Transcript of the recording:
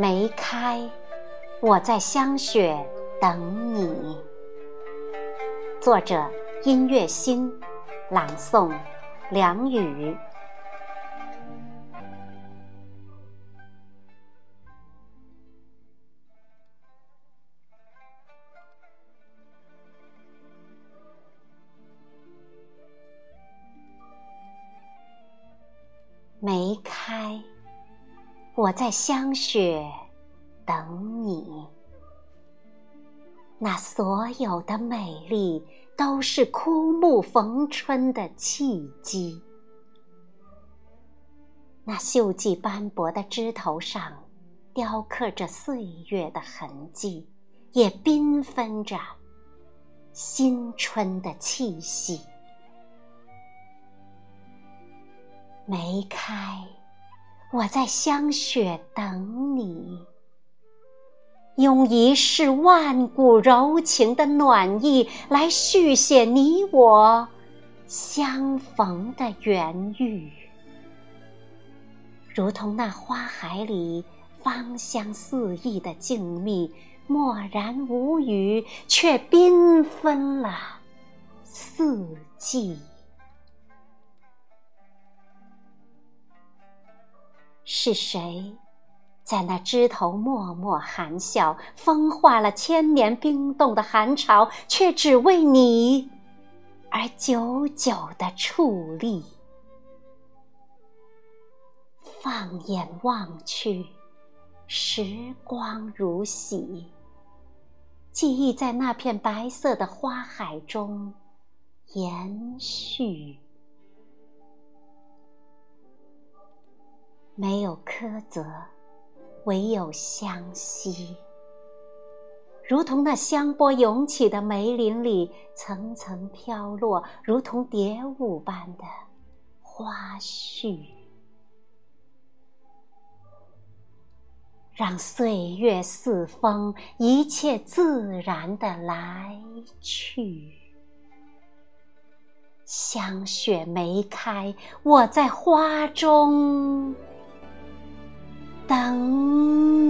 梅开，我在香雪等你。作者：音乐星，朗诵：梁雨。梅开，我在香雪等你。那所有的美丽，都是枯木逢春的契机。那锈迹斑驳的枝头上，雕刻着岁月的痕迹，也缤纷着新春的气息。梅开，我在香雪等你，用一世万古柔情的暖意来续写你我相逢的缘遇，如同那花海里芳香四溢的静谧，默然无语，却缤纷了四季。是谁，在那枝头默默含笑，风化了千年冰冻的寒潮，却只为你而久久的矗立。放眼望去，时光如洗，记忆在那片白色的花海中延续。没有苛责，唯有相惜。如同那香波涌起的梅林里，层层飘落，如同蝶舞般的花絮。让岁月似风，一切自然的来去。香雪梅开，我在花中。等你。